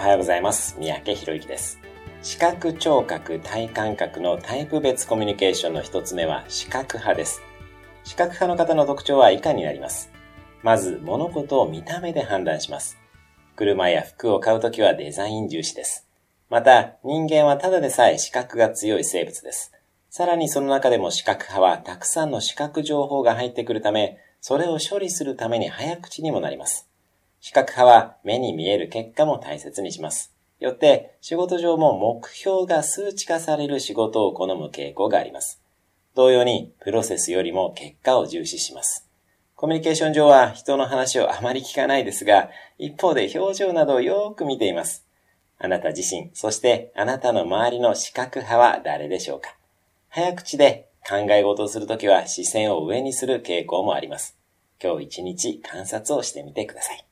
おはようございます。三宅博之です。視覚聴覚体感覚のタイプ別コミュニケーションの一つ目は視覚派です。視覚派の方の特徴は以下になります？まず、物事を見た目で判断します。車や服を買うときはデザイン重視です。また、人間はただでさえ視覚が強い生物です。さらにその中でも視覚派はたくさんの視覚情報が入ってくるため、それを処理するために早口にもなります。視覚派は目に見える結果も大切にします。よって、仕事上も目標が数値化される仕事を好む傾向があります。同様に、プロセスよりも結果を重視します。コミュニケーション上は人の話をあまり聞かないですが、一方で表情などをよーく見ています。あなた自身、そしてあなたの周りの視覚派は誰でしょうか早口で考え事をするときは視線を上にする傾向もあります。今日一日観察をしてみてください。